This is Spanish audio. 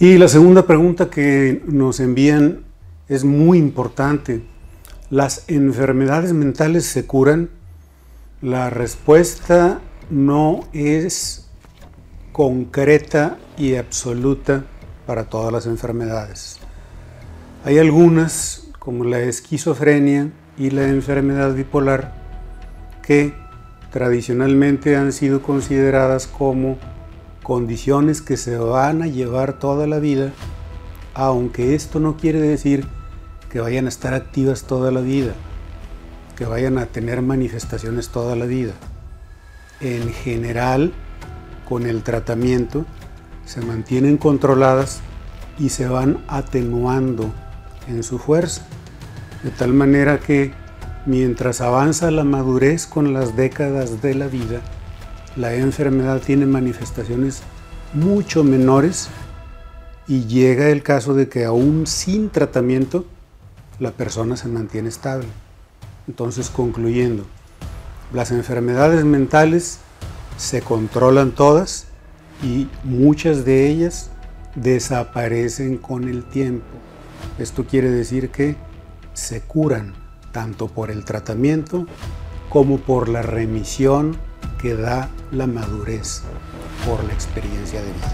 Y la segunda pregunta que nos envían es muy importante. ¿Las enfermedades mentales se curan? La respuesta no es concreta y absoluta para todas las enfermedades. Hay algunas, como la esquizofrenia y la enfermedad bipolar, que tradicionalmente han sido consideradas como condiciones que se van a llevar toda la vida, aunque esto no quiere decir que vayan a estar activas toda la vida, que vayan a tener manifestaciones toda la vida. En general, con el tratamiento, se mantienen controladas y se van atenuando en su fuerza, de tal manera que mientras avanza la madurez con las décadas de la vida, la enfermedad tiene manifestaciones mucho menores y llega el caso de que aún sin tratamiento la persona se mantiene estable. Entonces, concluyendo, las enfermedades mentales se controlan todas y muchas de ellas desaparecen con el tiempo. Esto quiere decir que se curan tanto por el tratamiento como por la remisión que da la madurez por la experiencia de vida.